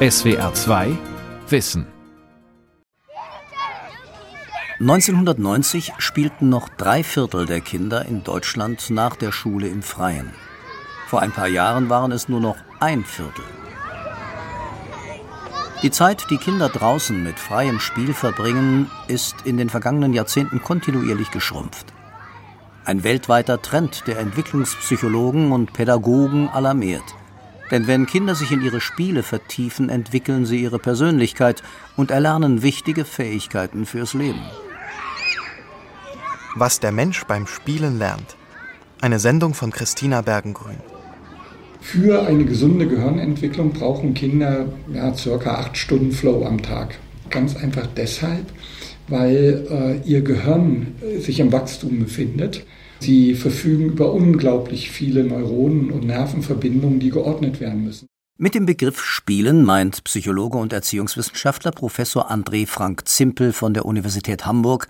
SWR 2 Wissen 1990 spielten noch drei Viertel der Kinder in Deutschland nach der Schule im Freien. Vor ein paar Jahren waren es nur noch ein Viertel. Die Zeit, die Kinder draußen mit freiem Spiel verbringen, ist in den vergangenen Jahrzehnten kontinuierlich geschrumpft. Ein weltweiter Trend der Entwicklungspsychologen und Pädagogen alarmiert. Denn wenn Kinder sich in ihre Spiele vertiefen, entwickeln sie ihre Persönlichkeit und erlernen wichtige Fähigkeiten fürs Leben. Was der Mensch beim Spielen lernt. Eine Sendung von Christina Bergengrün. Für eine gesunde Gehirnentwicklung brauchen Kinder ja, circa acht Stunden Flow am Tag. Ganz einfach deshalb, weil äh, ihr Gehirn äh, sich im Wachstum befindet. Sie verfügen über unglaublich viele Neuronen und Nervenverbindungen, die geordnet werden müssen. Mit dem Begriff Spielen meint Psychologe und Erziehungswissenschaftler Professor André Frank Zimpel von der Universität Hamburg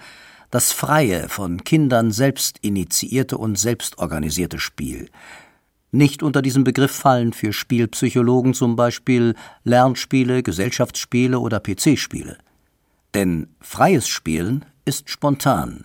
das freie, von Kindern selbst initiierte und selbstorganisierte Spiel. Nicht unter diesem Begriff fallen für Spielpsychologen zum Beispiel Lernspiele, Gesellschaftsspiele oder PC-Spiele. Denn freies Spielen ist spontan.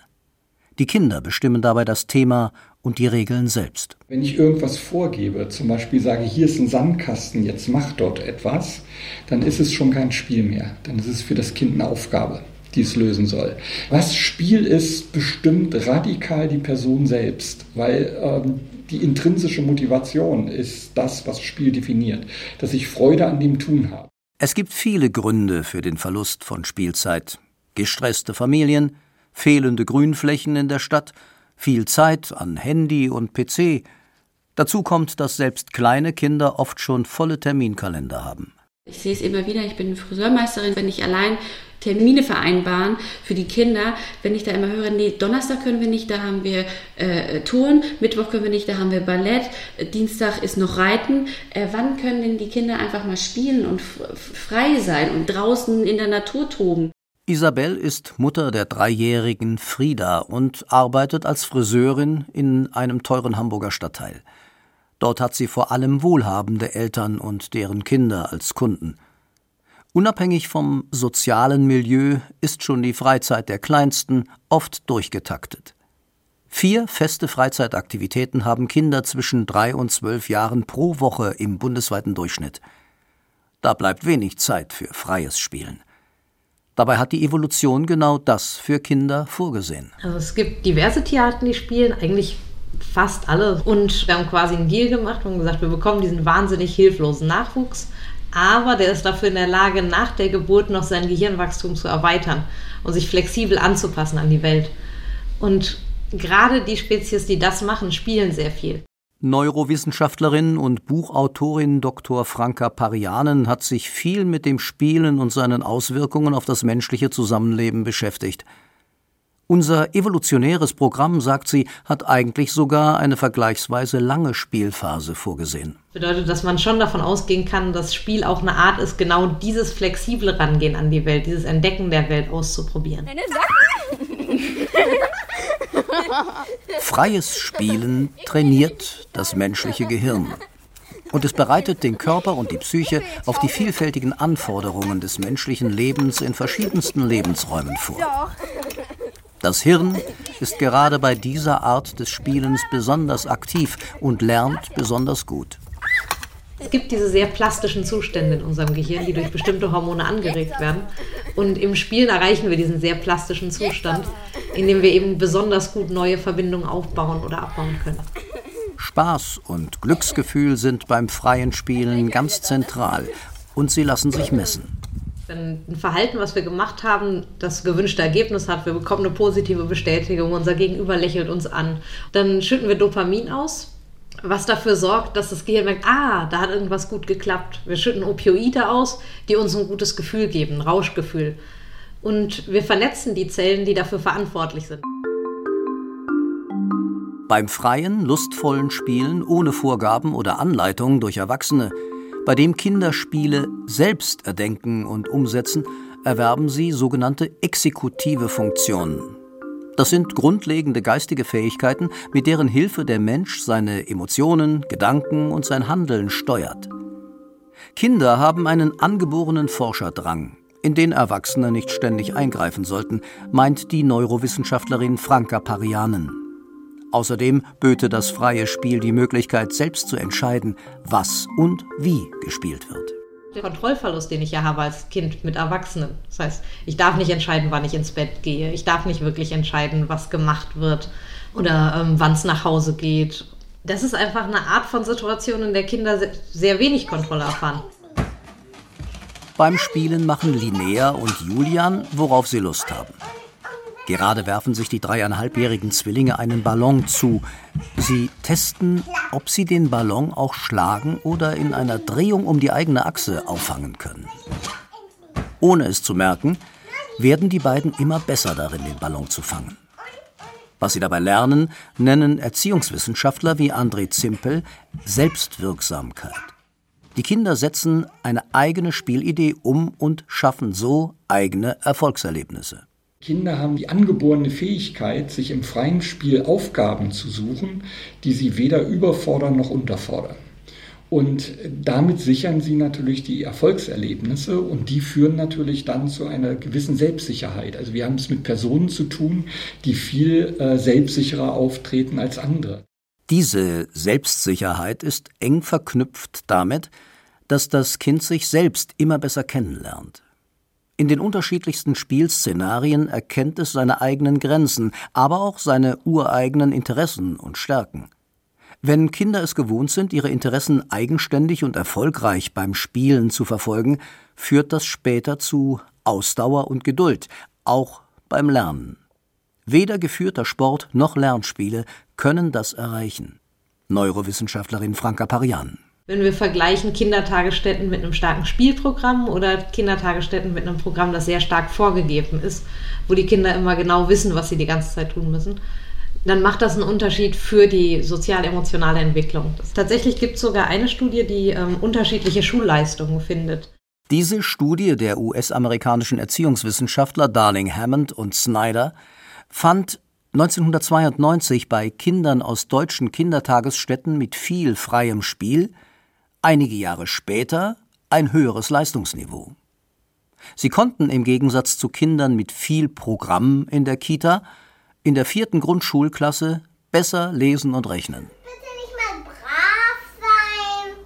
Die Kinder bestimmen dabei das Thema und die Regeln selbst. Wenn ich irgendwas vorgebe, zum Beispiel sage, hier ist ein Sandkasten, jetzt mach dort etwas, dann ist es schon kein Spiel mehr. Dann ist es für das Kind eine Aufgabe die es lösen soll. Was Spiel ist, bestimmt radikal die Person selbst, weil ähm, die intrinsische Motivation ist das, was Spiel definiert, dass ich Freude an dem Tun habe. Es gibt viele Gründe für den Verlust von Spielzeit. Gestresste Familien, fehlende Grünflächen in der Stadt, viel Zeit an Handy und PC. Dazu kommt, dass selbst kleine Kinder oft schon volle Terminkalender haben. Ich sehe es immer wieder, ich bin Friseurmeisterin, wenn ich allein Termine vereinbaren für die Kinder, wenn ich da immer höre, nee, Donnerstag können wir nicht, da haben wir äh, Touren, Mittwoch können wir nicht, da haben wir Ballett, Dienstag ist noch Reiten. Äh, wann können denn die Kinder einfach mal spielen und frei sein und draußen in der Natur toben? Isabel ist Mutter der dreijährigen Frieda und arbeitet als Friseurin in einem teuren Hamburger Stadtteil. Dort hat sie vor allem wohlhabende Eltern und deren Kinder als Kunden. Unabhängig vom sozialen Milieu ist schon die Freizeit der Kleinsten oft durchgetaktet. Vier feste Freizeitaktivitäten haben Kinder zwischen drei und zwölf Jahren pro Woche im bundesweiten Durchschnitt. Da bleibt wenig Zeit für freies Spielen. Dabei hat die Evolution genau das für Kinder vorgesehen. Also es gibt diverse Tierarten, die spielen, eigentlich fast alle. Und wir haben quasi einen Deal gemacht und gesagt, wir bekommen diesen wahnsinnig hilflosen Nachwuchs, aber der ist dafür in der Lage, nach der Geburt noch sein Gehirnwachstum zu erweitern und sich flexibel anzupassen an die Welt. Und gerade die Spezies, die das machen, spielen sehr viel. Neurowissenschaftlerin und Buchautorin Dr. Franka Parianen hat sich viel mit dem Spielen und seinen Auswirkungen auf das menschliche Zusammenleben beschäftigt. Unser evolutionäres Programm, sagt sie, hat eigentlich sogar eine vergleichsweise lange Spielphase vorgesehen. Bedeutet, dass man schon davon ausgehen kann, dass Spiel auch eine Art ist, genau dieses flexible Rangehen an die Welt, dieses Entdecken der Welt auszuprobieren. Freies Spielen trainiert das menschliche Gehirn. Und es bereitet den Körper und die Psyche auf die vielfältigen Anforderungen des menschlichen Lebens in verschiedensten Lebensräumen vor. Das Hirn ist gerade bei dieser Art des Spielens besonders aktiv und lernt besonders gut. Es gibt diese sehr plastischen Zustände in unserem Gehirn, die durch bestimmte Hormone angeregt werden. Und im Spielen erreichen wir diesen sehr plastischen Zustand, indem wir eben besonders gut neue Verbindungen aufbauen oder abbauen können. Spaß und Glücksgefühl sind beim freien Spielen ganz zentral und sie lassen sich messen. Wenn ein Verhalten, was wir gemacht haben, das gewünschte Ergebnis hat, wir bekommen eine positive Bestätigung, unser Gegenüber lächelt uns an, dann schütten wir Dopamin aus, was dafür sorgt, dass das Gehirn merkt, ah, da hat irgendwas gut geklappt. Wir schütten Opioide aus, die uns ein gutes Gefühl geben, ein Rauschgefühl. Und wir vernetzen die Zellen, die dafür verantwortlich sind. Beim freien, lustvollen Spielen ohne Vorgaben oder Anleitung durch Erwachsene bei dem Kinder Spiele selbst erdenken und umsetzen, erwerben sie sogenannte exekutive Funktionen. Das sind grundlegende geistige Fähigkeiten, mit deren Hilfe der Mensch seine Emotionen, Gedanken und sein Handeln steuert. Kinder haben einen angeborenen Forscherdrang, in den Erwachsene nicht ständig eingreifen sollten, meint die Neurowissenschaftlerin Franka Parianen. Außerdem böte das freie Spiel die Möglichkeit, selbst zu entscheiden, was und wie gespielt wird. Der Kontrollverlust, den ich ja habe als Kind mit Erwachsenen. Das heißt, ich darf nicht entscheiden, wann ich ins Bett gehe. Ich darf nicht wirklich entscheiden, was gemacht wird oder ähm, wann es nach Hause geht. Das ist einfach eine Art von Situation, in der Kinder sehr wenig Kontrolle erfahren. Beim Spielen machen Linnea und Julian, worauf sie Lust haben. Gerade werfen sich die dreieinhalbjährigen Zwillinge einen Ballon zu. Sie testen, ob sie den Ballon auch schlagen oder in einer Drehung um die eigene Achse auffangen können. Ohne es zu merken, werden die beiden immer besser darin, den Ballon zu fangen. Was sie dabei lernen, nennen Erziehungswissenschaftler wie André Zimpel Selbstwirksamkeit. Die Kinder setzen eine eigene Spielidee um und schaffen so eigene Erfolgserlebnisse. Kinder haben die angeborene Fähigkeit, sich im freien Spiel Aufgaben zu suchen, die sie weder überfordern noch unterfordern. Und damit sichern sie natürlich die Erfolgserlebnisse und die führen natürlich dann zu einer gewissen Selbstsicherheit. Also wir haben es mit Personen zu tun, die viel äh, selbstsicherer auftreten als andere. Diese Selbstsicherheit ist eng verknüpft damit, dass das Kind sich selbst immer besser kennenlernt. In den unterschiedlichsten Spielszenarien erkennt es seine eigenen Grenzen, aber auch seine ureigenen Interessen und Stärken. Wenn Kinder es gewohnt sind, ihre Interessen eigenständig und erfolgreich beim Spielen zu verfolgen, führt das später zu Ausdauer und Geduld, auch beim Lernen. Weder geführter Sport noch Lernspiele können das erreichen. Neurowissenschaftlerin Franka Parian. Wenn wir vergleichen Kindertagesstätten mit einem starken Spielprogramm oder Kindertagesstätten mit einem Programm, das sehr stark vorgegeben ist, wo die Kinder immer genau wissen, was sie die ganze Zeit tun müssen, dann macht das einen Unterschied für die sozial-emotionale Entwicklung. Tatsächlich gibt es sogar eine Studie, die ähm, unterschiedliche Schulleistungen findet. Diese Studie der US-amerikanischen Erziehungswissenschaftler Darling Hammond und Snyder fand 1992 bei Kindern aus deutschen Kindertagesstätten mit viel freiem Spiel einige Jahre später ein höheres Leistungsniveau. Sie konnten im Gegensatz zu Kindern mit viel Programm in der Kita in der vierten Grundschulklasse besser lesen und rechnen. Bitte nicht mal brav sein.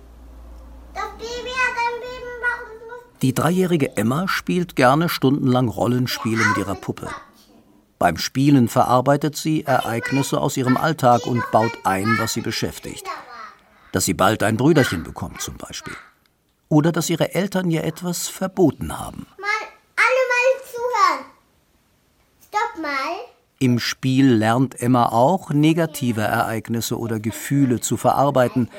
Das Baby hat ein Die dreijährige Emma spielt gerne stundenlang Rollenspiele mit ihrer Puppe. Beim Spielen verarbeitet sie Ereignisse aus ihrem Alltag und baut ein, was sie beschäftigt dass sie bald ein Brüderchen bekommt zum Beispiel. Oder dass ihre Eltern ihr etwas verboten haben. Mal, alle mal zuhören. Stopp mal. Im Spiel lernt Emma auch, negative Ereignisse oder Gefühle zu verarbeiten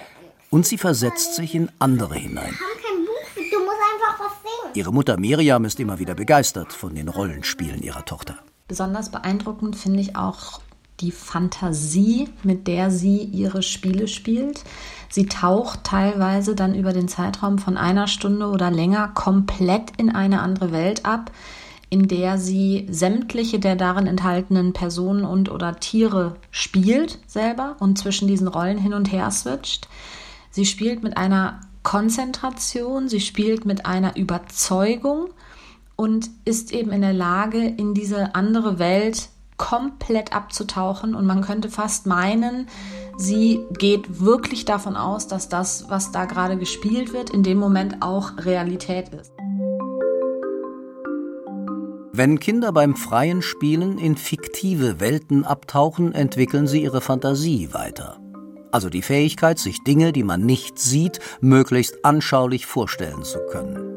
und sie versetzt sich in andere hinein. Wir haben kein Buch, du musst einfach was singen. Ihre Mutter Miriam ist immer wieder begeistert von den Rollenspielen ihrer Tochter. Besonders beeindruckend finde ich auch die Fantasie, mit der sie ihre Spiele spielt. Sie taucht teilweise dann über den Zeitraum von einer Stunde oder länger komplett in eine andere Welt ab, in der sie sämtliche der darin enthaltenen Personen und oder Tiere spielt selber und zwischen diesen Rollen hin und her switcht. Sie spielt mit einer Konzentration, sie spielt mit einer Überzeugung und ist eben in der Lage, in diese andere Welt komplett abzutauchen und man könnte fast meinen, sie geht wirklich davon aus, dass das, was da gerade gespielt wird, in dem Moment auch Realität ist. Wenn Kinder beim freien Spielen in fiktive Welten abtauchen, entwickeln sie ihre Fantasie weiter. Also die Fähigkeit, sich Dinge, die man nicht sieht, möglichst anschaulich vorstellen zu können.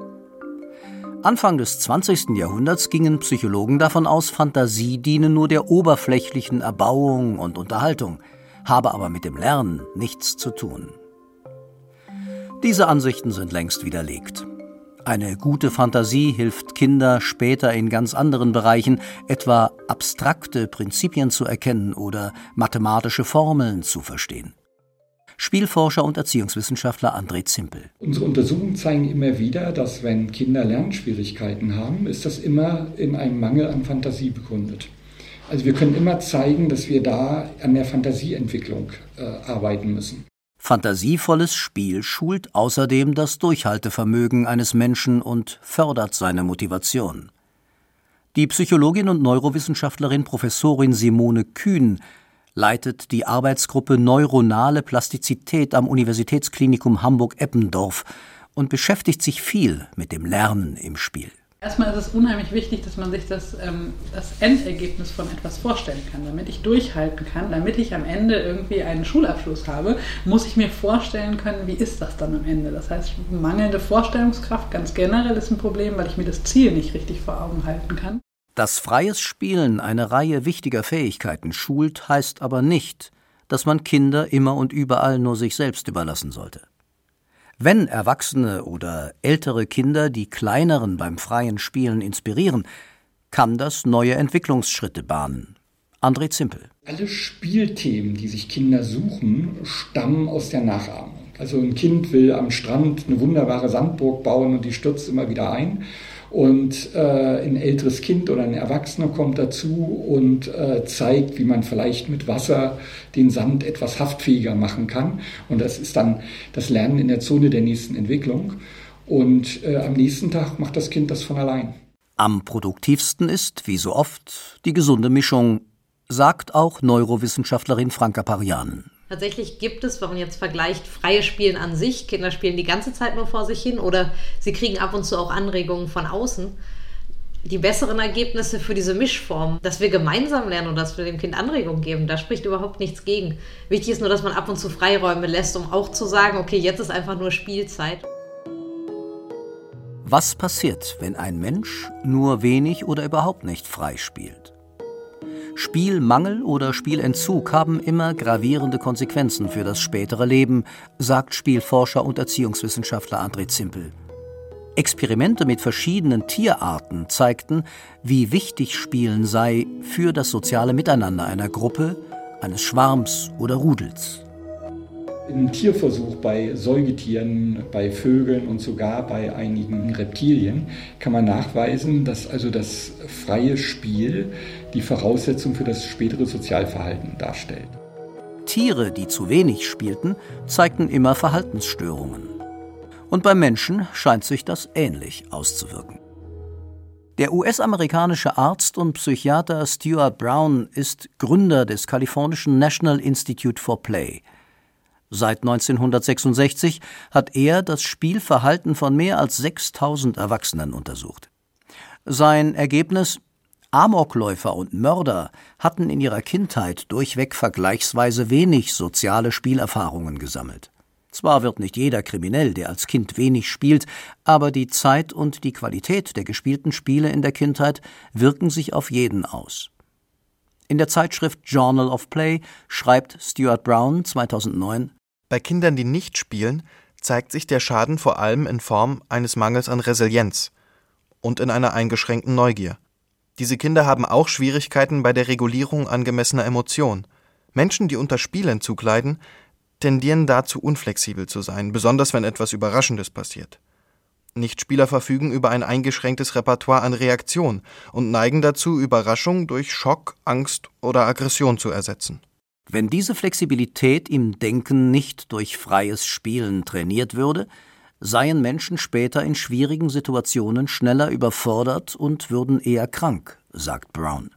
Anfang des 20. Jahrhunderts gingen Psychologen davon aus, Fantasie diene nur der oberflächlichen Erbauung und Unterhaltung, habe aber mit dem Lernen nichts zu tun. Diese Ansichten sind längst widerlegt. Eine gute Fantasie hilft Kinder später in ganz anderen Bereichen, etwa abstrakte Prinzipien zu erkennen oder mathematische Formeln zu verstehen. Spielforscher und Erziehungswissenschaftler André Zimpel. Unsere Untersuchungen zeigen immer wieder, dass wenn Kinder Lernschwierigkeiten haben, ist das immer in einem Mangel an Fantasie begründet. Also wir können immer zeigen, dass wir da an der Fantasieentwicklung äh, arbeiten müssen. Fantasievolles Spiel schult außerdem das Durchhaltevermögen eines Menschen und fördert seine Motivation. Die Psychologin und Neurowissenschaftlerin Professorin Simone Kühn leitet die Arbeitsgruppe Neuronale Plastizität am Universitätsklinikum Hamburg-Eppendorf und beschäftigt sich viel mit dem Lernen im Spiel. Erstmal ist es unheimlich wichtig, dass man sich das, ähm, das Endergebnis von etwas vorstellen kann. Damit ich durchhalten kann, damit ich am Ende irgendwie einen Schulabschluss habe, muss ich mir vorstellen können, wie ist das dann am Ende. Das heißt, mangelnde Vorstellungskraft ganz generell ist ein Problem, weil ich mir das Ziel nicht richtig vor Augen halten kann. Dass freies Spielen eine Reihe wichtiger Fähigkeiten schult, heißt aber nicht, dass man Kinder immer und überall nur sich selbst überlassen sollte. Wenn Erwachsene oder ältere Kinder die kleineren beim freien Spielen inspirieren, kann das neue Entwicklungsschritte bahnen. André Zimpel. Alle Spielthemen, die sich Kinder suchen, stammen aus der Nachahmung. Also ein Kind will am Strand eine wunderbare Sandburg bauen und die stürzt immer wieder ein und äh, ein älteres Kind oder ein Erwachsener kommt dazu und äh, zeigt, wie man vielleicht mit Wasser den Sand etwas haftfähiger machen kann. Und das ist dann das Lernen in der Zone der nächsten Entwicklung. Und äh, am nächsten Tag macht das Kind das von allein. Am produktivsten ist, wie so oft, die gesunde Mischung, sagt auch Neurowissenschaftlerin Franka Parianen. Tatsächlich gibt es, wenn man jetzt vergleicht, freie Spielen an sich. Kinder spielen die ganze Zeit nur vor sich hin oder sie kriegen ab und zu auch Anregungen von außen. Die besseren Ergebnisse für diese Mischform, dass wir gemeinsam lernen und dass wir dem Kind Anregungen geben, da spricht überhaupt nichts gegen. Wichtig ist nur, dass man ab und zu Freiräume lässt, um auch zu sagen, okay, jetzt ist einfach nur Spielzeit. Was passiert, wenn ein Mensch nur wenig oder überhaupt nicht frei spielt? Spielmangel oder Spielentzug haben immer gravierende Konsequenzen für das spätere Leben, sagt Spielforscher und Erziehungswissenschaftler André Zimpel. Experimente mit verschiedenen Tierarten zeigten, wie wichtig Spielen sei für das soziale Miteinander einer Gruppe, eines Schwarms oder Rudels. Im Tierversuch bei Säugetieren, bei Vögeln und sogar bei einigen Reptilien kann man nachweisen, dass also das freie Spiel die Voraussetzung für das spätere Sozialverhalten darstellt. Tiere, die zu wenig spielten, zeigten immer Verhaltensstörungen. Und beim Menschen scheint sich das ähnlich auszuwirken. Der US-amerikanische Arzt und Psychiater Stuart Brown ist Gründer des kalifornischen National Institute for Play. Seit 1966 hat er das Spielverhalten von mehr als 6000 Erwachsenen untersucht. Sein Ergebnis Amokläufer und Mörder hatten in ihrer Kindheit durchweg vergleichsweise wenig soziale Spielerfahrungen gesammelt. Zwar wird nicht jeder kriminell, der als Kind wenig spielt, aber die Zeit und die Qualität der gespielten Spiele in der Kindheit wirken sich auf jeden aus. In der Zeitschrift Journal of Play schreibt Stuart Brown 2009 Bei Kindern, die nicht spielen, zeigt sich der Schaden vor allem in Form eines Mangels an Resilienz und in einer eingeschränkten Neugier. Diese Kinder haben auch Schwierigkeiten bei der Regulierung angemessener Emotionen. Menschen, die unter Spielentzug leiden, tendieren dazu, unflexibel zu sein, besonders wenn etwas Überraschendes passiert. Nichtspieler verfügen über ein eingeschränktes Repertoire an Reaktion und neigen dazu, Überraschung durch Schock, Angst oder Aggression zu ersetzen. Wenn diese Flexibilität im Denken nicht durch freies Spielen trainiert würde, seien Menschen später in schwierigen Situationen schneller überfordert und würden eher krank, sagt Brown.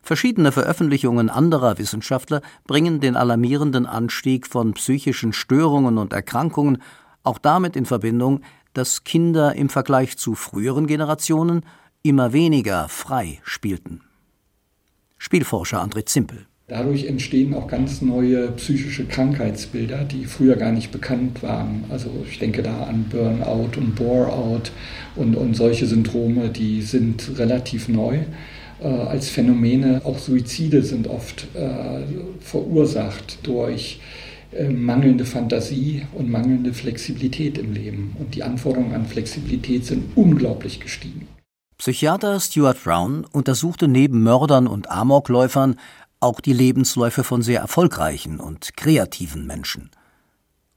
Verschiedene Veröffentlichungen anderer Wissenschaftler bringen den alarmierenden Anstieg von psychischen Störungen und Erkrankungen auch damit in Verbindung, dass Kinder im Vergleich zu früheren Generationen immer weniger frei spielten. Spielforscher André Zimpel Dadurch entstehen auch ganz neue psychische Krankheitsbilder, die früher gar nicht bekannt waren. Also ich denke da an Burnout und Boreout und, und solche Syndrome, die sind relativ neu äh, als Phänomene. Auch Suizide sind oft äh, verursacht durch äh, mangelnde Fantasie und mangelnde Flexibilität im Leben. Und die Anforderungen an Flexibilität sind unglaublich gestiegen. Psychiater Stuart Brown untersuchte neben Mördern und Amokläufern auch die Lebensläufe von sehr erfolgreichen und kreativen Menschen.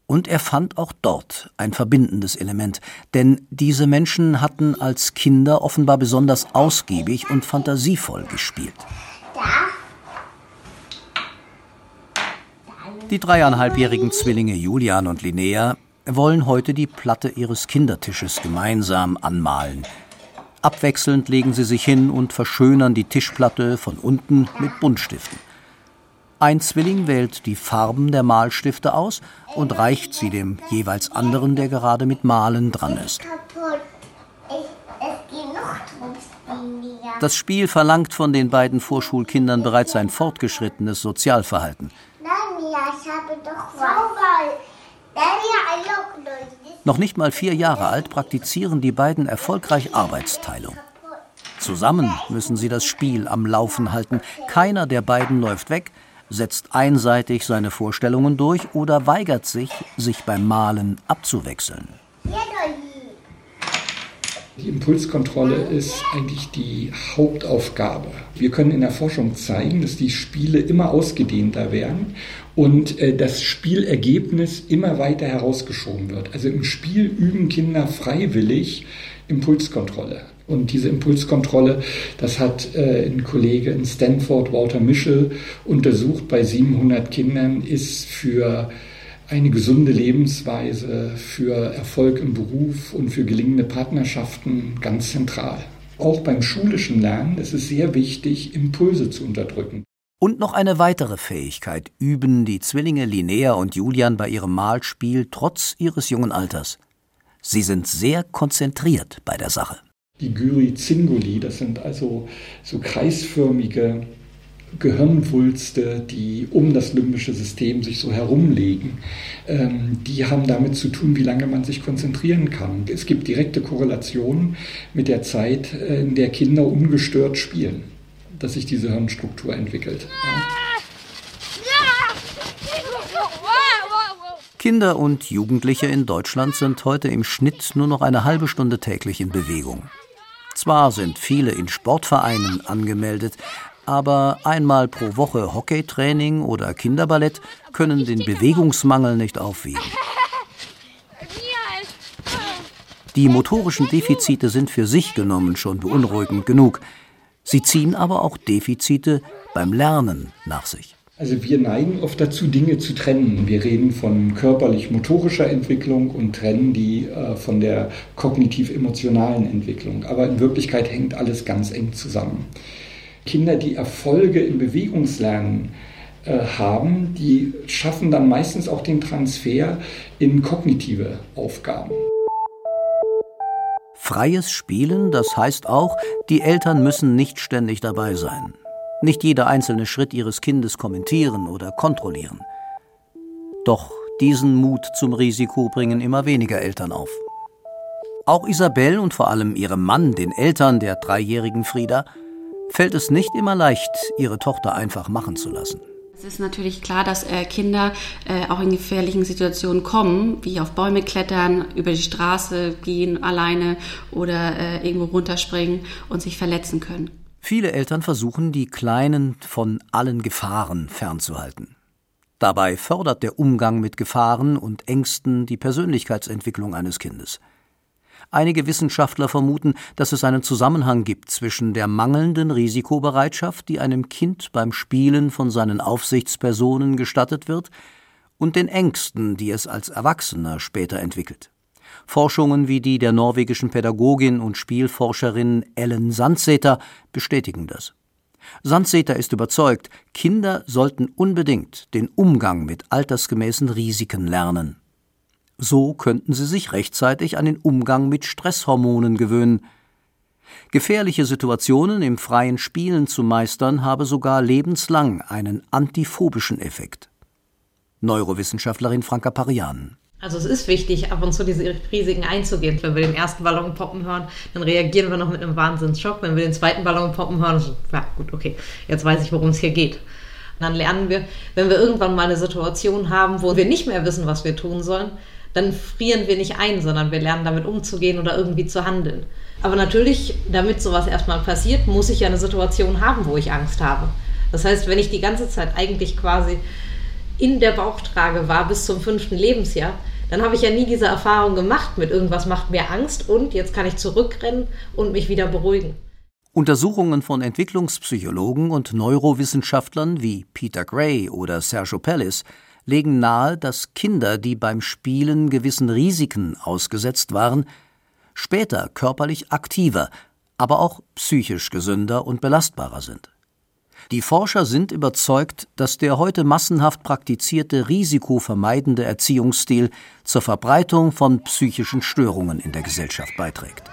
Und er fand auch dort ein verbindendes Element, denn diese Menschen hatten als Kinder offenbar besonders ausgiebig und fantasievoll gespielt. Die dreieinhalbjährigen Zwillinge Julian und Linnea wollen heute die Platte ihres Kindertisches gemeinsam anmalen. Abwechselnd legen sie sich hin und verschönern die Tischplatte von unten mit Buntstiften. Ein Zwilling wählt die Farben der Malstifte aus und reicht sie dem jeweils anderen, der gerade mit Malen dran ist. Das Spiel verlangt von den beiden Vorschulkindern bereits ein fortgeschrittenes Sozialverhalten. Noch nicht mal vier Jahre alt praktizieren die beiden erfolgreich Arbeitsteilung. Zusammen müssen sie das Spiel am Laufen halten. Keiner der beiden läuft weg, setzt einseitig seine Vorstellungen durch oder weigert sich, sich beim Malen abzuwechseln. Die Impulskontrolle ist eigentlich die Hauptaufgabe. Wir können in der Forschung zeigen, dass die Spiele immer ausgedehnter werden und äh, das Spielergebnis immer weiter herausgeschoben wird. Also im Spiel üben Kinder freiwillig Impulskontrolle. Und diese Impulskontrolle, das hat äh, ein Kollege in Stanford, Walter Mischel, untersucht bei 700 Kindern, ist für eine gesunde Lebensweise, für Erfolg im Beruf und für gelingende Partnerschaften ganz zentral. Auch beim schulischen Lernen ist es sehr wichtig, Impulse zu unterdrücken. Und noch eine weitere Fähigkeit üben die Zwillinge Linnea und Julian bei ihrem Malspiel trotz ihres jungen Alters. Sie sind sehr konzentriert bei der Sache. Die Gyri Zinguli, das sind also so kreisförmige Gehirnwulste, die um das limbische System sich so herumlegen, ähm, die haben damit zu tun, wie lange man sich konzentrieren kann. Es gibt direkte Korrelationen mit der Zeit, äh, in der Kinder ungestört spielen, dass sich diese Hirnstruktur entwickelt. Ja. Kinder und Jugendliche in Deutschland sind heute im Schnitt nur noch eine halbe Stunde täglich in Bewegung. Zwar sind viele in Sportvereinen angemeldet, aber einmal pro Woche Hockeytraining oder Kinderballett können den Bewegungsmangel nicht aufwiegen. Die motorischen Defizite sind für sich genommen schon beunruhigend genug. Sie ziehen aber auch Defizite beim Lernen nach sich. Also wir neigen oft dazu, Dinge zu trennen. Wir reden von körperlich-motorischer Entwicklung und trennen die äh, von der kognitiv-emotionalen Entwicklung. Aber in Wirklichkeit hängt alles ganz eng zusammen. Kinder, die Erfolge im Bewegungslernen äh, haben, die schaffen dann meistens auch den Transfer in kognitive Aufgaben. Freies Spielen, das heißt auch, die Eltern müssen nicht ständig dabei sein. Nicht jeder einzelne Schritt ihres Kindes kommentieren oder kontrollieren. Doch diesen Mut zum Risiko bringen immer weniger Eltern auf. Auch Isabel und vor allem ihrem Mann, den Eltern der dreijährigen Frieda, fällt es nicht immer leicht, ihre Tochter einfach machen zu lassen. Es ist natürlich klar, dass äh, Kinder äh, auch in gefährlichen Situationen kommen, wie auf Bäume klettern, über die Straße gehen alleine oder äh, irgendwo runterspringen und sich verletzen können. Viele Eltern versuchen, die Kleinen von allen Gefahren fernzuhalten. Dabei fördert der Umgang mit Gefahren und Ängsten die Persönlichkeitsentwicklung eines Kindes. Einige Wissenschaftler vermuten, dass es einen Zusammenhang gibt zwischen der mangelnden Risikobereitschaft, die einem Kind beim Spielen von seinen Aufsichtspersonen gestattet wird, und den Ängsten, die es als Erwachsener später entwickelt. Forschungen wie die der norwegischen Pädagogin und Spielforscherin Ellen Sandseter bestätigen das. Sandseter ist überzeugt, Kinder sollten unbedingt den Umgang mit altersgemäßen Risiken lernen. So könnten sie sich rechtzeitig an den Umgang mit Stresshormonen gewöhnen. Gefährliche Situationen im freien Spielen zu meistern habe sogar lebenslang einen antiphobischen Effekt. Neurowissenschaftlerin Franka Parian. Also es ist wichtig, ab und zu diese Risiken einzugehen. Wenn wir den ersten Ballon poppen hören, dann reagieren wir noch mit einem Wahnsinnsschock. Wenn wir den zweiten Ballon poppen hören, so, ja gut, okay, jetzt weiß ich, worum es hier geht. Und dann lernen wir, wenn wir irgendwann mal eine Situation haben, wo wir nicht mehr wissen, was wir tun sollen, dann frieren wir nicht ein, sondern wir lernen damit umzugehen oder irgendwie zu handeln. Aber natürlich, damit sowas erstmal passiert, muss ich ja eine Situation haben, wo ich Angst habe. Das heißt, wenn ich die ganze Zeit eigentlich quasi in der Bauchtrage war bis zum fünften Lebensjahr, dann habe ich ja nie diese Erfahrung gemacht mit irgendwas macht mir Angst und jetzt kann ich zurückrennen und mich wieder beruhigen. Untersuchungen von Entwicklungspsychologen und Neurowissenschaftlern wie Peter Gray oder Sergio Pellis legen nahe, dass Kinder, die beim Spielen gewissen Risiken ausgesetzt waren, später körperlich aktiver, aber auch psychisch gesünder und belastbarer sind. Die Forscher sind überzeugt, dass der heute massenhaft praktizierte risikovermeidende Erziehungsstil zur Verbreitung von psychischen Störungen in der Gesellschaft beiträgt.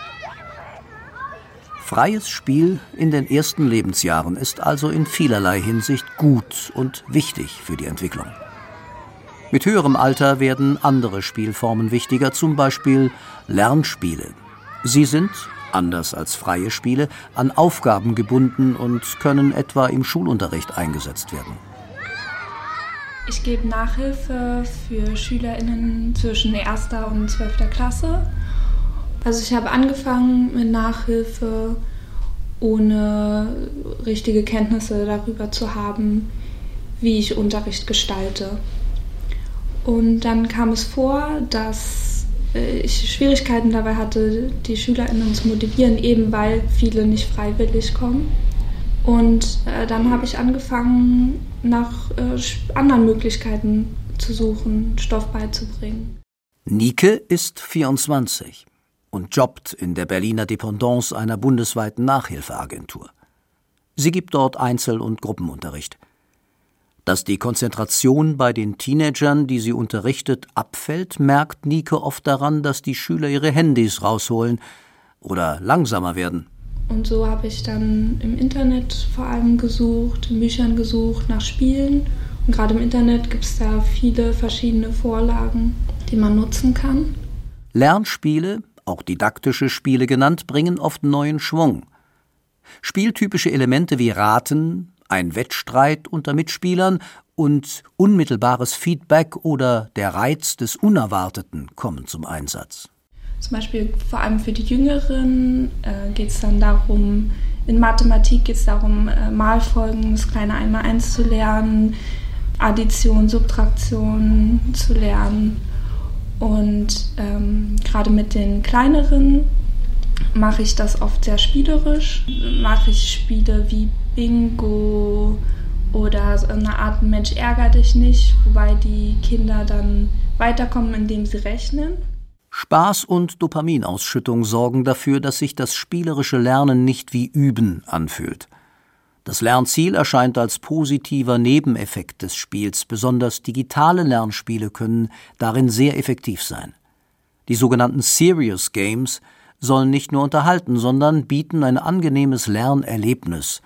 Freies Spiel in den ersten Lebensjahren ist also in vielerlei Hinsicht gut und wichtig für die Entwicklung. Mit höherem Alter werden andere Spielformen wichtiger, zum Beispiel Lernspiele. Sie sind, anders als freie Spiele, an Aufgaben gebunden und können etwa im Schulunterricht eingesetzt werden. Ich gebe Nachhilfe für SchülerInnen zwischen 1. und 12. Klasse. Also ich habe angefangen mit Nachhilfe, ohne richtige Kenntnisse darüber zu haben, wie ich Unterricht gestalte. Und dann kam es vor, dass äh, ich Schwierigkeiten dabei hatte, die SchülerInnen zu motivieren, eben weil viele nicht freiwillig kommen. Und äh, dann habe ich angefangen, nach äh, anderen Möglichkeiten zu suchen, Stoff beizubringen. Nike ist 24 und jobbt in der Berliner Dependance einer bundesweiten Nachhilfeagentur. Sie gibt dort Einzel- und Gruppenunterricht. Dass die Konzentration bei den Teenagern, die sie unterrichtet, abfällt, merkt Nike oft daran, dass die Schüler ihre Handys rausholen oder langsamer werden. Und so habe ich dann im Internet vor allem gesucht, in Büchern gesucht nach Spielen. Und gerade im Internet gibt es da viele verschiedene Vorlagen, die man nutzen kann. Lernspiele, auch didaktische Spiele genannt, bringen oft neuen Schwung. Spieltypische Elemente wie Raten, ein Wettstreit unter Mitspielern und unmittelbares Feedback oder der Reiz des Unerwarteten kommen zum Einsatz. Zum Beispiel vor allem für die Jüngeren äh, geht es dann darum, in Mathematik geht es darum, äh, Malfolgen, das kleine Einmal-Eins zu lernen, Addition, Subtraktion zu lernen. Und ähm, gerade mit den kleineren mache ich das oft sehr spielerisch. Mache ich Spiele wie Bingo oder so eine Art Mensch ärger dich nicht, wobei die Kinder dann weiterkommen, indem sie rechnen. Spaß und Dopaminausschüttung sorgen dafür, dass sich das spielerische Lernen nicht wie Üben anfühlt. Das Lernziel erscheint als positiver Nebeneffekt des Spiels, besonders digitale Lernspiele können darin sehr effektiv sein. Die sogenannten Serious Games sollen nicht nur unterhalten, sondern bieten ein angenehmes Lernerlebnis.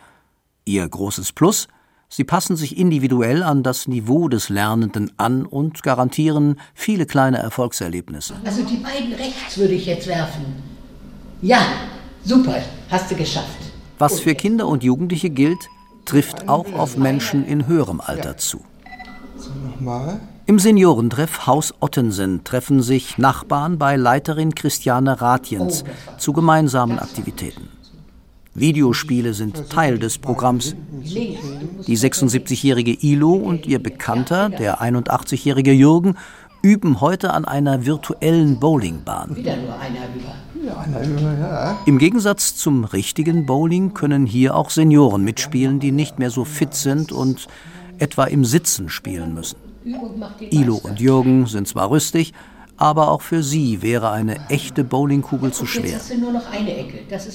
Ihr großes Plus Sie passen sich individuell an das Niveau des Lernenden an und garantieren viele kleine Erfolgserlebnisse. Also die beiden rechts würde ich jetzt werfen. Ja, super, hast du geschafft. Was für Kinder und Jugendliche gilt, trifft auch auf Menschen in höherem Alter zu. So, nochmal. Im Seniorentreff Haus Ottensen treffen sich Nachbarn bei Leiterin Christiane Ratjens zu gemeinsamen Aktivitäten. Videospiele sind Teil des Programms. Die 76-jährige Ilo und ihr Bekannter, der 81-jährige Jürgen, üben heute an einer virtuellen Bowlingbahn. Im Gegensatz zum richtigen Bowling können hier auch Senioren mitspielen, die nicht mehr so fit sind und etwa im Sitzen spielen müssen. Ilo und Jürgen sind zwar rüstig, aber auch für sie wäre eine echte Bowlingkugel zu schwer.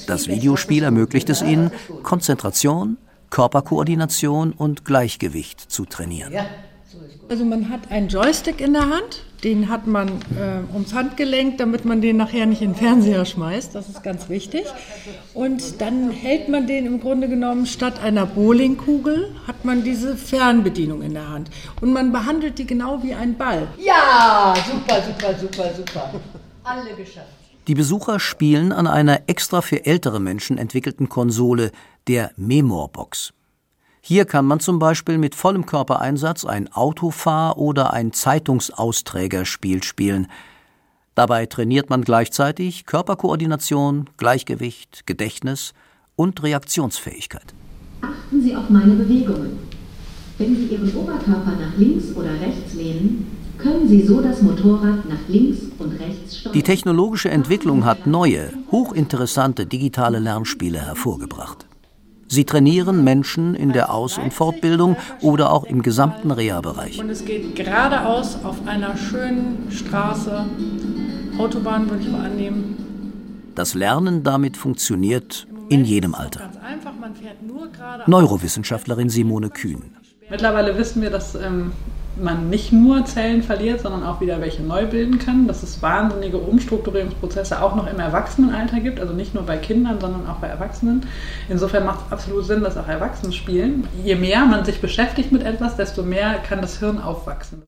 Das Videospiel ermöglicht es ihnen, Konzentration, Körperkoordination und Gleichgewicht zu trainieren. Also man hat einen Joystick in der Hand, den hat man äh, ums Handgelenk, damit man den nachher nicht in den Fernseher schmeißt, das ist ganz wichtig. Und dann hält man den im Grunde genommen statt einer Bowlingkugel, hat man diese Fernbedienung in der Hand. Und man behandelt die genau wie ein Ball. Ja, super, super, super, super. Alle geschafft. Die Besucher spielen an einer extra für ältere Menschen entwickelten Konsole, der Memorbox. Hier kann man zum Beispiel mit vollem Körpereinsatz ein Autofahr- oder ein Zeitungsausträgerspiel spielen. Dabei trainiert man gleichzeitig Körperkoordination, Gleichgewicht, Gedächtnis und Reaktionsfähigkeit. Achten Sie auf meine Bewegungen. Wenn Sie Ihren Oberkörper nach links oder rechts lehnen, können Sie so das Motorrad nach links und rechts steuern. Die technologische Entwicklung hat neue, hochinteressante digitale Lernspiele hervorgebracht. Sie trainieren Menschen in der Aus- und Fortbildung oder auch im gesamten Reha-Bereich. Und es geht geradeaus auf einer schönen Straße, Autobahn würde ich mal annehmen. Das Lernen damit funktioniert in jedem Alter. Neurowissenschaftlerin Simone Kühn. Mittlerweile wissen wir, dass ähm, man nicht nur Zellen verliert, sondern auch wieder welche neu bilden kann, dass es wahnsinnige Umstrukturierungsprozesse auch noch im Erwachsenenalter gibt, also nicht nur bei Kindern, sondern auch bei Erwachsenen. Insofern macht es absolut Sinn, dass auch Erwachsene spielen. Je mehr man sich beschäftigt mit etwas, desto mehr kann das Hirn aufwachsen.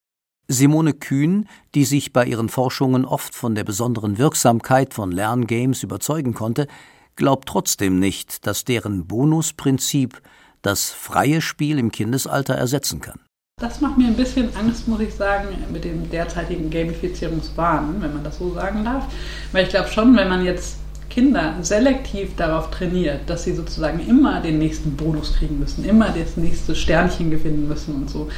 Simone Kühn, die sich bei ihren Forschungen oft von der besonderen Wirksamkeit von Lerngames überzeugen konnte, glaubt trotzdem nicht, dass deren Bonusprinzip das freie Spiel im Kindesalter ersetzen kann. Das macht mir ein bisschen Angst, muss ich sagen, mit dem derzeitigen Gamifizierungswahn, wenn man das so sagen darf. Weil ich glaube schon, wenn man jetzt Kinder selektiv darauf trainiert, dass sie sozusagen immer den nächsten Bonus kriegen müssen, immer das nächste Sternchen gewinnen müssen und so,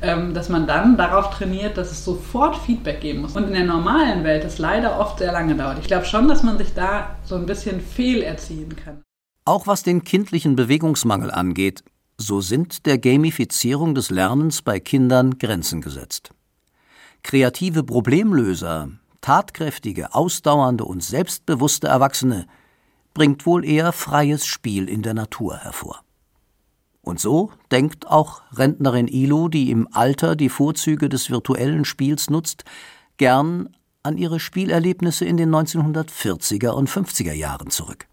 ähm, dass man dann darauf trainiert, dass es sofort Feedback geben muss. Und in der normalen Welt das leider oft sehr lange dauert. Ich glaube schon, dass man sich da so ein bisschen fehlerziehen kann. Auch was den kindlichen Bewegungsmangel angeht, so sind der Gamifizierung des Lernens bei Kindern Grenzen gesetzt. Kreative Problemlöser, tatkräftige, ausdauernde und selbstbewusste Erwachsene bringt wohl eher freies Spiel in der Natur hervor. Und so denkt auch Rentnerin Ilo, die im Alter die Vorzüge des virtuellen Spiels nutzt, gern an ihre Spielerlebnisse in den 1940er und 50er Jahren zurück.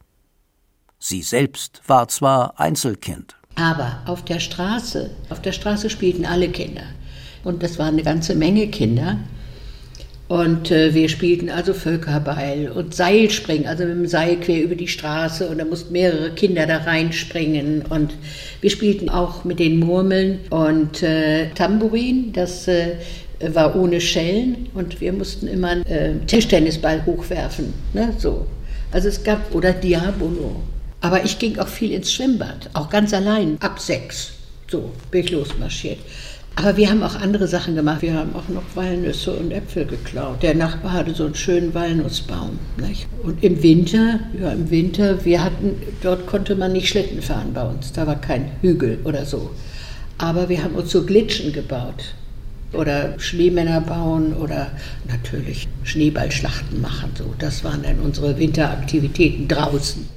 Sie selbst war zwar Einzelkind, aber auf der Straße, auf der Straße spielten alle Kinder. Und das waren eine ganze Menge Kinder. Und äh, wir spielten also Völkerball und Seilspringen, also mit dem Seil quer über die Straße und da mussten mehrere Kinder da reinspringen. Und wir spielten auch mit den Murmeln und äh, Tambourin, das äh, war ohne Schellen und wir mussten immer einen äh, Tischtennisball hochwerfen. Ne? So. Also es gab, oder Diabolo. Aber ich ging auch viel ins Schwimmbad, auch ganz allein, ab sechs. So bin ich losmarschiert. Aber wir haben auch andere Sachen gemacht. Wir haben auch noch Walnüsse und Äpfel geklaut. Der Nachbar hatte so einen schönen Walnussbaum. Nicht? Und im Winter, ja, im Winter, wir hatten, dort konnte man nicht Schlitten fahren bei uns. Da war kein Hügel oder so. Aber wir haben uns so Glitschen gebaut. Oder Schneemänner bauen oder natürlich Schneeballschlachten machen. So. Das waren dann unsere Winteraktivitäten draußen.